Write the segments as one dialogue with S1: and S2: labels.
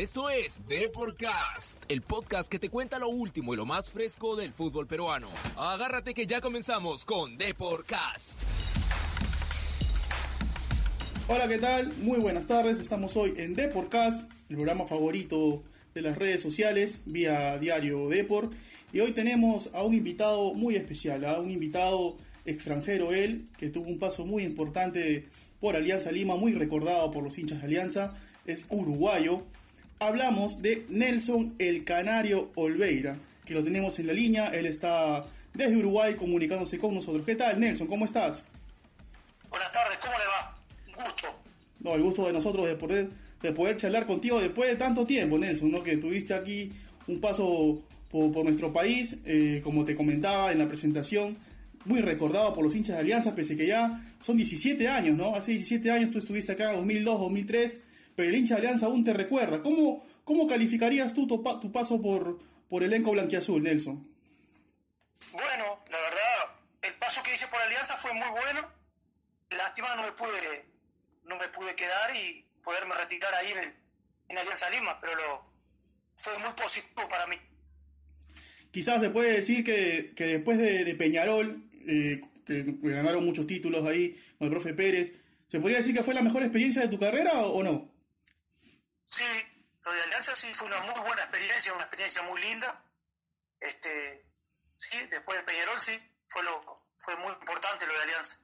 S1: Esto es Deporcast, el podcast que te cuenta lo último y lo más fresco del fútbol peruano. Agárrate que ya comenzamos con Deporcast.
S2: Hola, ¿qué tal? Muy buenas tardes. Estamos hoy en Deporcast, el programa favorito de las redes sociales, vía diario Deport. Y hoy tenemos a un invitado muy especial, a un invitado extranjero, él, que tuvo un paso muy importante por Alianza Lima, muy recordado por los hinchas de Alianza, es uruguayo. Hablamos de Nelson el Canario Olveira, que lo tenemos en la línea, él está desde Uruguay comunicándose con nosotros. ¿Qué tal, Nelson? ¿Cómo estás?
S3: Buenas tardes, ¿cómo le va? Un gusto.
S2: No, el gusto de nosotros de poder, de poder charlar contigo después de tanto tiempo, Nelson, ¿no? Que tuviste aquí un paso por, por nuestro país, eh, como te comentaba en la presentación, muy recordado por los hinchas de Alianza, pese que ya son 17 años, ¿no? Hace 17 años tú estuviste acá, 2002, 2003, pero el hincha de Alianza aún te recuerda. ¿Cómo, cómo calificarías tú tu, tu paso por, por elenco blanquiazul, Nelson?
S3: Bueno, la verdad, el paso que hice por Alianza fue muy bueno. Lástima no me pude, no me pude quedar y poderme retirar ahí en, en Alianza Lima, pero lo, fue muy positivo para mí.
S2: Quizás se puede decir que, que después de, de Peñarol, eh, que, que, ganaron muchos títulos ahí con el profe Pérez, ¿se podría decir que fue la mejor experiencia de tu carrera o, o no?
S3: Sí, lo de Alianza sí fue una muy buena experiencia, una experiencia muy linda. Este, sí, después de Peñarol sí, fue lo, fue muy importante lo de Alianza.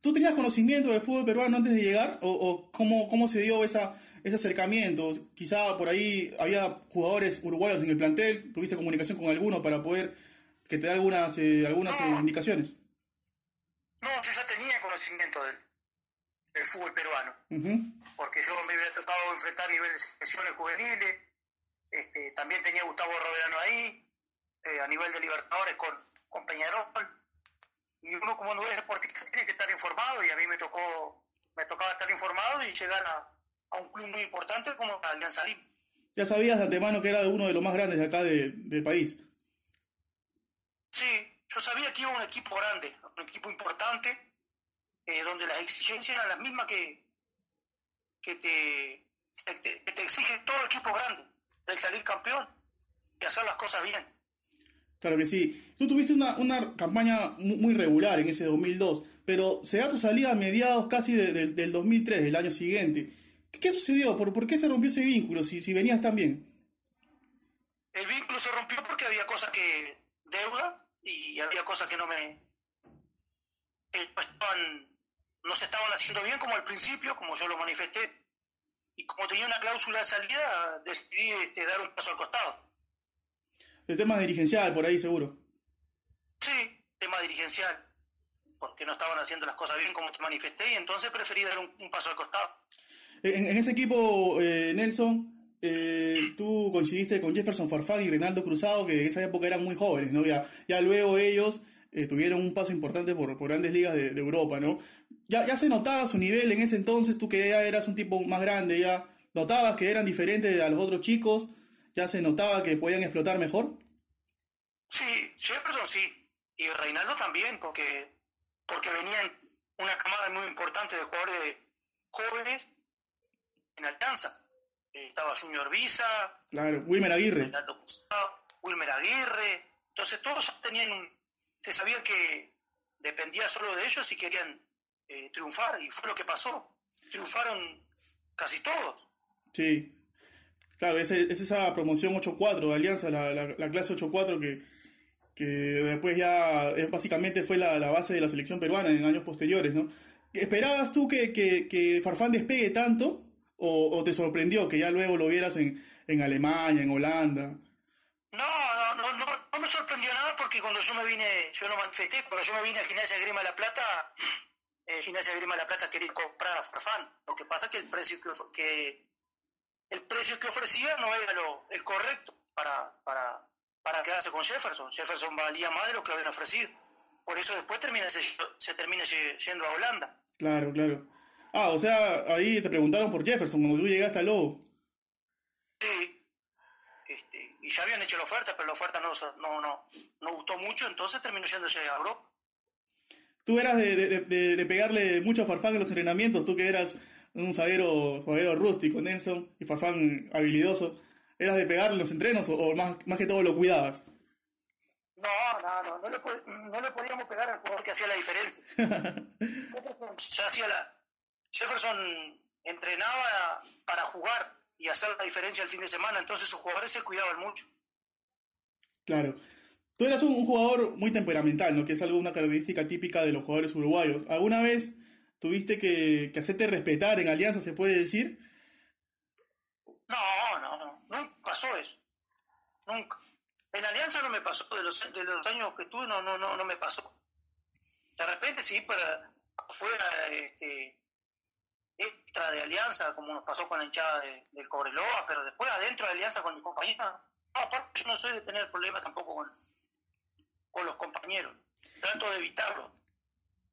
S2: ¿Tú tenías conocimiento del fútbol peruano antes de llegar? ¿O, o cómo, cómo se dio esa, ese acercamiento? Quizá por ahí había jugadores uruguayos en el plantel, tuviste comunicación con alguno para poder que te dé algunas, eh, algunas no, eh, indicaciones.
S3: No, yo ya tenía conocimiento del, del fútbol peruano, uh -huh. porque yo me había tratado de enfrentar a nivel de selecciones juveniles, este, también tenía Gustavo Roberano ahí, eh, a nivel de Libertadores con, con Peñarol, y uno como no es deportista tiene que estar informado, y a mí me tocó, me tocaba estar informado y llegar a, a un club muy importante como Alianza Lima.
S2: Ya sabías de antemano que era uno de los más grandes de acá de, del país.
S3: Sí, yo sabía que iba un equipo grande, un equipo importante, eh, donde las exigencias eran las mismas que, que, te, que, te, exige todo equipo grande, del salir campeón y hacer las cosas bien.
S2: Claro que sí. Tú tuviste una, una campaña muy regular en ese 2002, pero se da tu salida a mediados casi de, de, del 2003, del año siguiente. ¿Qué, qué sucedió? ¿Por, ¿Por, qué se rompió ese vínculo si, si venías tan bien?
S3: El vínculo se rompió porque había cosas que deuda y había cosas que no me estaban, no se estaban haciendo bien como al principio, como yo lo manifesté. Y como tenía una cláusula de salida, decidí este, dar un paso al costado.
S2: El tema dirigencial, por ahí seguro.
S3: Sí, tema dirigencial. Porque no estaban haciendo las cosas bien como te manifesté y entonces preferí dar un, un paso al costado.
S2: En, en ese equipo, eh, Nelson, eh, tú coincidiste con Jefferson Farfán y Reinaldo Cruzado, que en esa época eran muy jóvenes, ¿no? Ya, ya luego ellos eh, tuvieron un paso importante por, por grandes ligas de, de, Europa, ¿no? Ya, ya se notaba su nivel en ese entonces, tú que ya eras un tipo más grande, ya notabas que eran diferentes a los otros chicos, ya se notaba que podían explotar mejor.
S3: Sí, Jefferson sí, y Reinaldo también, porque, porque venían una camada muy importante de jugadores jóvenes en Alianza. Estaba Junior Visa,
S2: claro, Wilmer Aguirre,
S3: Reinaldo Wilmer Aguirre, entonces todos tenían un, se sabía que dependía solo de ellos y querían eh, triunfar, y fue lo que pasó. Triunfaron casi todos.
S2: Sí, claro, es, es esa promoción 8-4 de Alianza, la, la, la clase 8-4 que, que después ya es, básicamente fue la, la, base de la selección peruana en años posteriores, ¿no? ¿Esperabas tú que, que, que Farfán despegue tanto? O, o, te sorprendió que ya luego lo vieras en, en Alemania, en Holanda?
S3: No, no, no, no, no me sorprendió nada porque cuando yo me vine, yo lo manifesté, cuando yo me vine a Gimnasia de Grima de la Plata, eh, Gimnasia de Grima de la Plata quería comprar a Farfán. Lo que pasa es que el precio que, que, el precio que ofrecía no era lo, el correcto para, para, para quedarse con Jefferson. Jefferson valía más de lo que habían ofrecido. Por eso después termina, se, se termina yendo a Holanda.
S2: Claro, claro. Ah, o sea, ahí te preguntaron por Jefferson cuando tú llegaste al Lobo.
S3: Sí. Este, y ya habían hecho la oferta, pero la oferta no, no, no, no gustó mucho, entonces terminó yéndose a Europa.
S2: Tú eras de, de, de, de pegarle mucho a Farfán en los entrenamientos, tú que eras un zaguero, zaguero rústico, Nelson, y Farfán habilidoso. ¿Eras de pegarle los entrenos o, más, más que todo lo cuidabas?
S3: No, no, no, no le, no le podíamos pegar al jugador que hacía la diferencia. ya hacía la... Jefferson entrenaba para jugar y hacer la diferencia el fin de semana, entonces sus jugadores se cuidaban mucho.
S2: Claro. Tú eras un, jugador muy temperamental, ¿no? Que es algo, una característica típica de los jugadores uruguayos. ¿Alguna vez tuviste que, que hacerte respetar en Alianza, se puede decir?
S3: No, no, no. Nunca pasó eso. Nunca. En Alianza no me pasó. De los, de los años que tuve, no, no, no, no me pasó. De repente sí, para afuera, este, extra de Alianza, como nos pasó con la hinchada de, del Cobreloa, pero después adentro de Alianza con mi compañera, no, aparte no soy de tener problemas tampoco con, con los compañeros. Trato de evitarlo.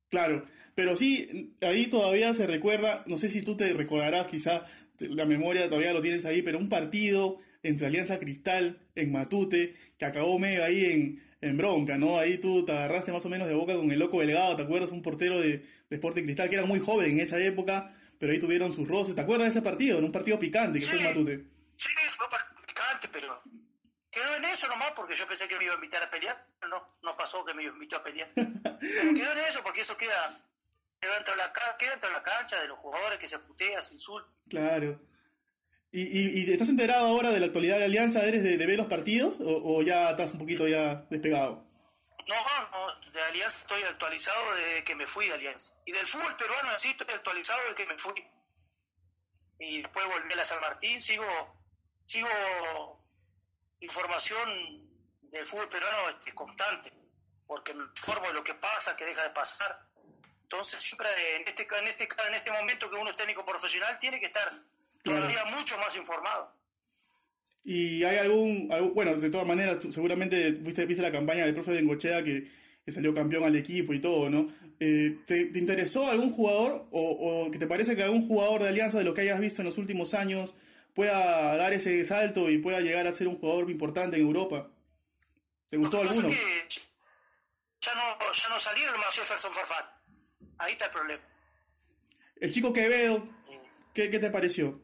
S2: Claro, pero sí, ahí todavía se recuerda, no sé si tú te recordarás, quizá la memoria todavía lo tienes ahí, pero un partido entre Alianza Cristal en Matute, que acabó medio ahí en, en bronca, ¿no? Ahí tú te agarraste más o menos de boca con el loco delegado, ¿te acuerdas? Un portero de, de Sporting Cristal que era muy joven en esa época, pero ahí tuvieron sus roces. ¿Te acuerdas de ese partido? En un partido picante que fue en Matute.
S3: Sí, fue picante, pero quedó en eso nomás porque yo pensé que me iba a invitar a pelear. No, no pasó que me invitó a pelear. pero quedó en eso porque eso queda, queda, dentro de la, queda dentro de la cancha de los jugadores que se putean, se insultan.
S2: Claro. ¿Y, y, estás enterado ahora de la actualidad de Alianza? ¿Eres de, de ver los partidos o, o, ya estás un poquito ya despegado?
S3: No, no, de Alianza estoy actualizado desde que me fui de Alianza. Y del fútbol peruano sí estoy actualizado desde que me fui. Y después volví a la San Martín, sigo, sigo información del fútbol peruano este, constante, porque me informo de lo que pasa, que deja de pasar. Entonces siempre en este, en este, en este momento que uno es técnico profesional tiene que estar todavía mucho más informado.
S2: Y hay algún, bueno, de todas maneras, seguramente viste, viste la campaña del profe de Engochea que, que, salió campeón al equipo y todo, ¿no? Eh, ¿te, ¿te, interesó algún jugador o, o que te parece que algún jugador de Alianza de lo que hayas visto en los últimos años pueda dar ese salto y pueda llegar a ser un jugador importante en Europa? ¿Te gustó
S3: no,
S2: alguno?
S3: ya, no, ya no salieron más Jefferson Farfán. Ahí está el problema.
S2: El chico Quevedo, ¿qué, qué te pareció?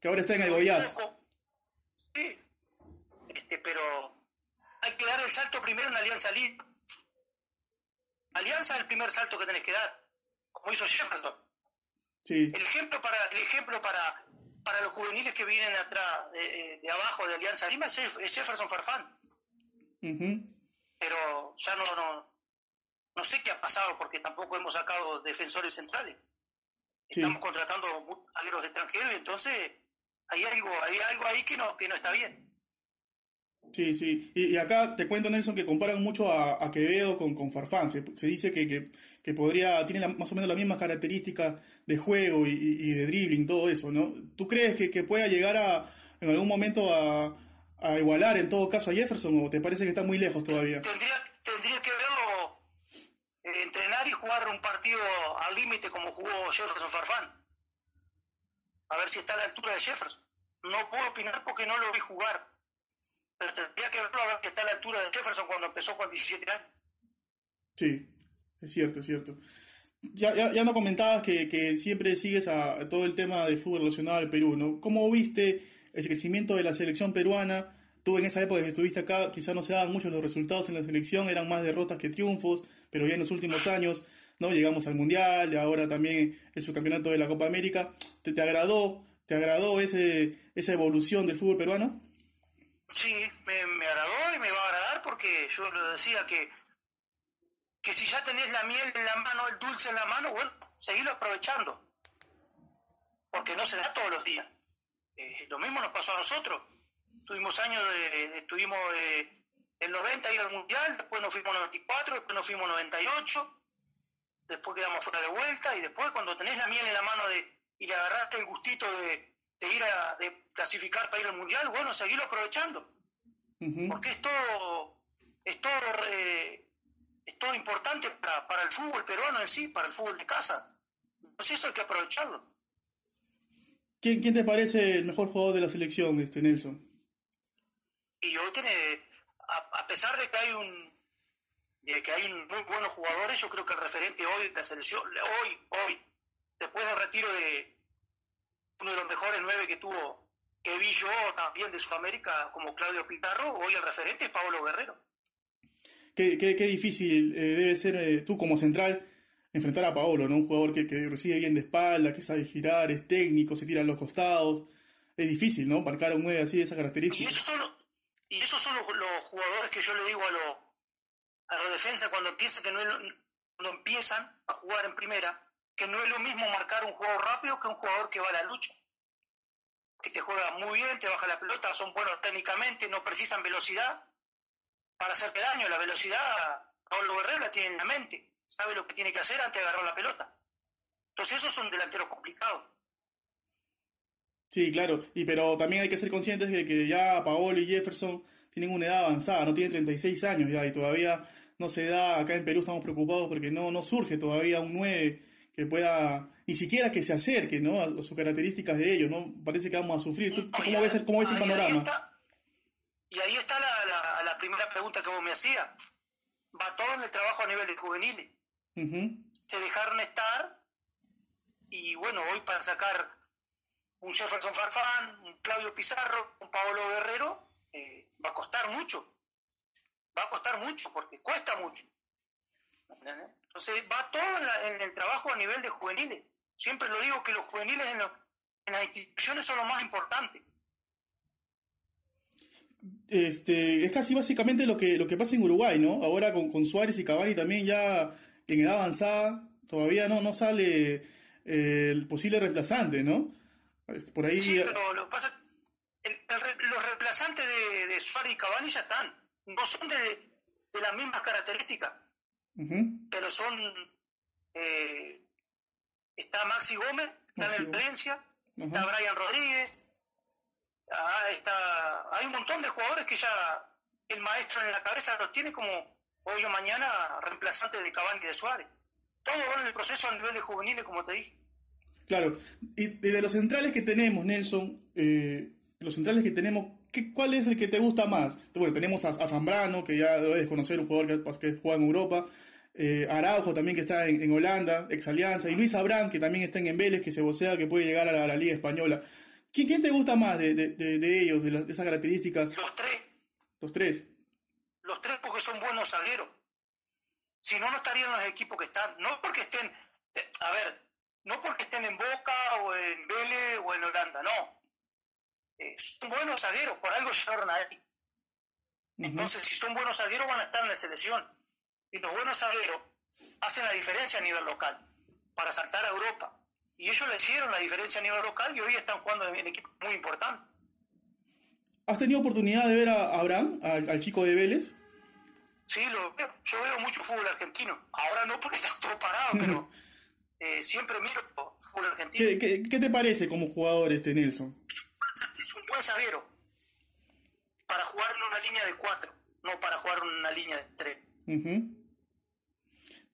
S2: Que ahora está en el Goiás.
S3: Sí, este, pero hay que dar el salto primero en Alianza Lima. Alianza es el primer salto que tenés que dar, como hizo Jefferson.
S2: Sí.
S3: El ejemplo para, el ejemplo para, para los juveniles que vienen atrás, de, de abajo de Alianza Lima es, es Jefferson Farfán.
S2: Uh -huh.
S3: Pero ya no, no, no sé qué ha pasado porque tampoco hemos sacado defensores centrales. Sí. Estamos contratando aleros extranjeros y entonces hay algo, hay algo ahí que no, que no está bien.
S2: Sí, sí. Y, y, acá te cuento, Nelson, que comparan mucho a, a Quevedo con, con Farfán. Se, se dice que, que, que, podría, tiene la, más o menos las mismas características de juego y, y, de dribbling, todo eso, ¿no? ¿Tú crees que, que pueda llegar a, en algún momento a, a, igualar en todo caso a Jefferson o te parece que está muy lejos todavía?
S3: Tendría, tendría que verlo eh, entrenar y jugar un partido al límite como jugó Jefferson Farfán. A ver si está a la altura de Jefferson. No puedo opinar porque no lo vi jugar pero tendría que verlo a ver que está a la altura de Jefferson cuando empezó con 17 años.
S2: Sí, es cierto, es cierto. Ya, ya, ya no comentabas que, que siempre sigues a, todo el tema de fútbol relacionado al Perú, ¿no? ¿Cómo viste el crecimiento de la selección peruana? Tú en esa época que estuviste acá, quizás no se daban muchos los resultados en la selección, eran más derrotas que triunfos, pero ya en los últimos años, ¿no? Llegamos al Mundial, y ahora también el subcampeonato de la Copa América. ¿Te, te agradó, te agradó ese, esa evolución del fútbol peruano?
S3: Sí, me, me, agradó y me va a agradar porque yo lo decía que, que si ya tenés la miel en la mano, el dulce en la mano, bueno, seguirlo aprovechando. Porque no se da todos los días. Eh, lo mismo nos pasó a nosotros. Tuvimos años de, estuvimos de, el 90 ir al Mundial, después nos fuimos 94, después nos fuimos 98, después quedamos fuera de vuelta y después cuando tenés la miel en la mano de, y le agarraste el gustito de, de ir a de clasificar para ir al mundial, bueno, seguirlo aprovechando. Uh -huh. Porque es todo, es todo, eh, es todo importante para, para, el fútbol peruano en sí, para el fútbol de casa. Entonces eso hay que aprovecharlo.
S2: ¿Quién, quién te parece el mejor jugador de la selección, este Nelson?
S3: Y hoy tiene, a, a pesar de que hay un de que hay un muy buenos jugadores, yo creo que el referente hoy de la selección, hoy, hoy, después del retiro de uno de los mejores nueve que tuvo, que vi yo también de Sudamérica, como Claudio Pitarro, hoy el referente es Pablo Guerrero.
S2: Qué, qué, qué difícil eh, debe ser eh, tú como central enfrentar a Paolo, ¿no? Un jugador que, que, recibe bien de espalda, que sabe girar, es técnico, se tira a los costados. Es difícil, ¿no? Marcar a un 9 así de esa característica.
S3: Y esos son, y esos son los, los, jugadores que yo le digo a los a la defensa cuando empieza que no cuando empiezan a jugar en primera, que no es lo mismo marcar un jugador rápido que un jugador que va a la lucha. Que te juega muy bien, te baja la pelota, son buenos técnicamente, no precisan velocidad para hacerte daño. La velocidad, Pablo Guerrero la tiene en la mente, sabe lo que tiene que hacer antes de agarrar la pelota. Entonces esos son delanteros complicados.
S2: Sí, claro, y pero también hay que ser conscientes de que ya Paolo y Jefferson tienen una edad avanzada, no tienen 36 años ya y todavía no se da, acá en Perú estamos preocupados porque no, no surge todavía un 9 que pueda, ni siquiera que se acerque ¿no? a, sus características de ellos, ¿no? Parece que vamos a sufrir. ¿Cómo ves, cómo ves el panorama?
S3: y ahí está la, la, la, primera pregunta que vos me hacías. Va todo en el trabajo a nivel de juveniles. Se dejaron estar y bueno, hoy para sacar un Jefferson Farfán, un Claudio Pizarro, un Paolo Guerrero, eh, va a costar mucho va a costar mucho, porque cuesta mucho. Entonces va todo en, el trabajo a nivel de juveniles. Siempre lo digo que los juveniles en, las instituciones son lo más importante.
S2: Este, es casi básicamente lo que, lo que pasa en Uruguay, ¿no? Ahora con, con Suárez y Cavani también ya en edad avanzada, todavía no, no sale eh, el posible reemplazante, ¿no?
S3: Este, por ahí... Sí, pero lo que pasa los reemplazantes de, de Suárez y Cavani ya están no son de, de las mismas características, pero son... Eh, está Maxi Gómez, está en Valencia, está Brian Rodríguez, ah, está, hay un montón de jugadores que ya el maestro en la cabeza los tiene como hoy o mañana reemplazante de Cavani y de Suárez. Todo va en el proceso a nivel de juveniles, como te dije.
S2: Claro, y de los centrales que tenemos, Nelson, eh, los centrales que tenemos, ¿cuál es el que te gusta más? Bueno, tenemos a, Zambrano, que ya debes conocer, un jugador que, que juega en Europa. Eh, Araujo también que está en, Holanda, ex Alianza, y Luis Abrán que también está en Vélez, que se vocea que puede llegar a la, Liga Española. ¿Quién, ¿Quién, te gusta más de, de, ellos, de, esas características?
S3: Los tres.
S2: Los tres.
S3: Los tres porque son buenos zagueros. Si no, no estarían los equipos que están. No porque estén, a ver, no porque estén en Boca o en Vélez o en Holanda, no son buenos zagueros, por algo llegaron ahí. Entonces, si son buenos zagueros, van a estar en la selección. Y los buenos zagueros hacen la diferencia a nivel local para saltar a Europa. Y ellos le hicieron la diferencia a nivel local y hoy están jugando en equipo muy importante.
S2: ¿Has tenido oportunidad de ver a Abraham, al, chico de Vélez?
S3: Sí, lo veo. yo veo mucho fútbol argentino. Ahora no porque está todo parado, pero eh, siempre miro fútbol argentino.
S2: ¿Qué, qué, qué te parece como jugador este Nelson?
S3: Es un buen zaguero para jugar en una línea de cuatro, no para jugar en una línea de tres.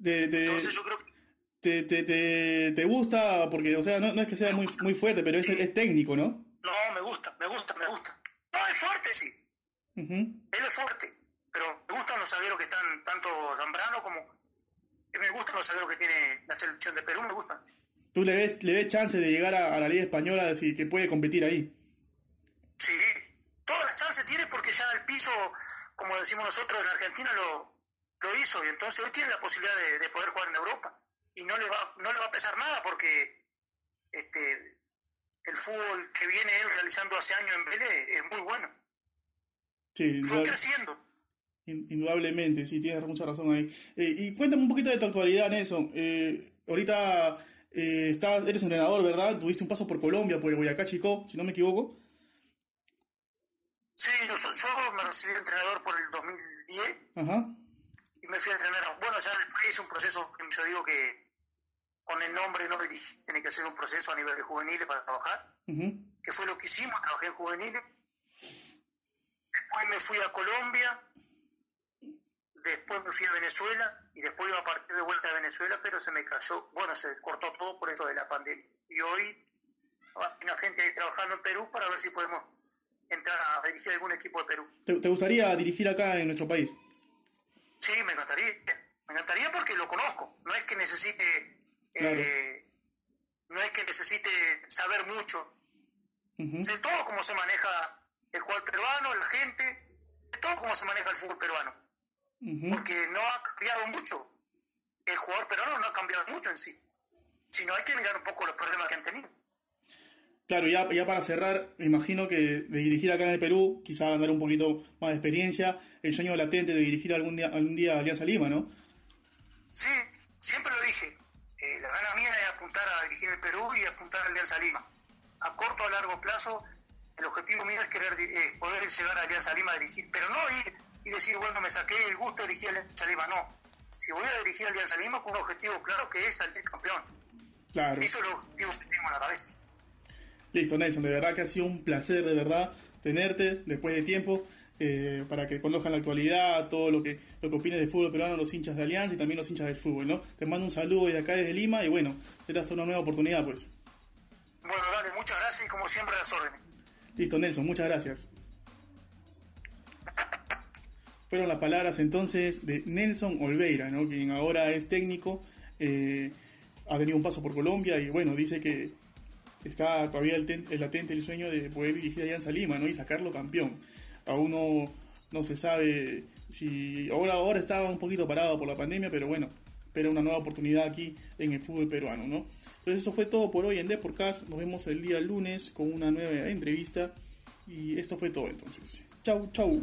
S2: Entonces yo creo que... Te, te, te, te, gusta, porque, o sea, no, no es que sea muy, muy fuerte, pero es, es, técnico, ¿no?
S3: No, me gusta, me gusta, me gusta. No, es fuerte, sí. Él es fuerte, pero me gustan los zagueros que están, tanto Zambrano como... Me gustan los zagueros que tiene la selección de Perú, me gustan.
S2: ¿Tú le ves, le ves chance de llegar a, a la Liga Española, decir que puede competir ahí?
S3: Sí, todas las chances tiene porque ya el piso, como decimos nosotros en Argentina, lo, lo hizo y entonces hoy tiene la posibilidad de, poder jugar en Europa y no le va no le va a pesar nada porque este el fútbol que viene él realizando hace años en Vélez es muy bueno.
S2: Sí,
S3: Fue creciendo.
S2: Indudablemente, sí, tienes mucha razón ahí. Eh, y cuéntame un poquito de tu actualidad, Nelson. Eh, ahorita eh, estás, eres entrenador, ¿verdad? Tuviste un paso por Colombia, por el Boyacá Chico, si no me equivoco.
S3: Sí, yo, me recibí entrenador por el 2010 y me fui a entrenar. Bueno, ya después hice un proceso que yo digo que con el nombre no dirige, tiene que ser un proceso a nivel de juveniles para trabajar, que fue lo que hicimos, trabajé en juveniles. Después me fui a Colombia, después me fui a Venezuela y después iba a partir de vuelta a Venezuela, pero se me cayó, bueno, se cortó todo por esto de la pandemia. Y hoy hay una gente ahí trabajando en Perú para ver si podemos entrar a dirigir algún equipo de Perú.
S2: ¿Te, gustaría dirigir acá en nuestro país?
S3: Sí, me encantaría. Me encantaría porque lo conozco. No es que necesite eh, no es que necesite saber mucho. Sé todo cómo se maneja el jugador peruano, la gente, sé todo cómo se maneja el fútbol peruano. Porque no ha cambiado mucho. El jugador peruano no ha cambiado mucho en sí. Sino hay que mirar un poco los problemas que han tenido.
S2: Claro, ya, ya para cerrar, me imagino que de dirigir acá en el Perú, quizá ganar un poquito más de experiencia, el sueño latente de dirigir algún día, algún día a Alianza Lima, ¿no?
S3: Sí, siempre lo dije. Eh, la gana mía es apuntar a dirigir el Perú y apuntar a Alianza Lima. A corto o a largo plazo, el objetivo mío es querer poder llegar a Alianza Lima a dirigir, pero no ir y decir, bueno, me saqué el gusto de dirigir a Alianza Lima, no. Si voy a dirigir a Alianza Lima con un objetivo claro que es salir campeón.
S2: Claro.
S3: Eso es el objetivo que tengo en la cabeza.
S2: Listo, Nelson, de verdad que ha sido un placer, de verdad, tenerte después de tiempo. Eh, para que conozcan la actualidad, todo lo que, lo que opines del fútbol peruano, los hinchas de Alianza y también los hinchas del fútbol, ¿no? Te mando un saludo desde acá, desde Lima, y bueno, será hasta una nueva oportunidad, pues.
S3: Bueno, dale, muchas gracias y como siempre las órdenes.
S2: Listo, Nelson, muchas gracias. Fueron las palabras entonces de Nelson Olveira, ¿no? quien ahora es técnico, eh, ha tenido un paso por Colombia y bueno, dice que está todavía el, latente el sueño de poder dirigir a Alianza Lima ¿no? y sacarlo campeón aún no, no se sabe si ahora, ahora estaba un poquito parado por la pandemia, pero bueno, espera una nueva oportunidad aquí en el fútbol peruano, ¿no? Entonces eso fue todo por hoy en Deporcast, nos vemos el día lunes con una nueva entrevista y esto fue todo entonces. Chau, chau.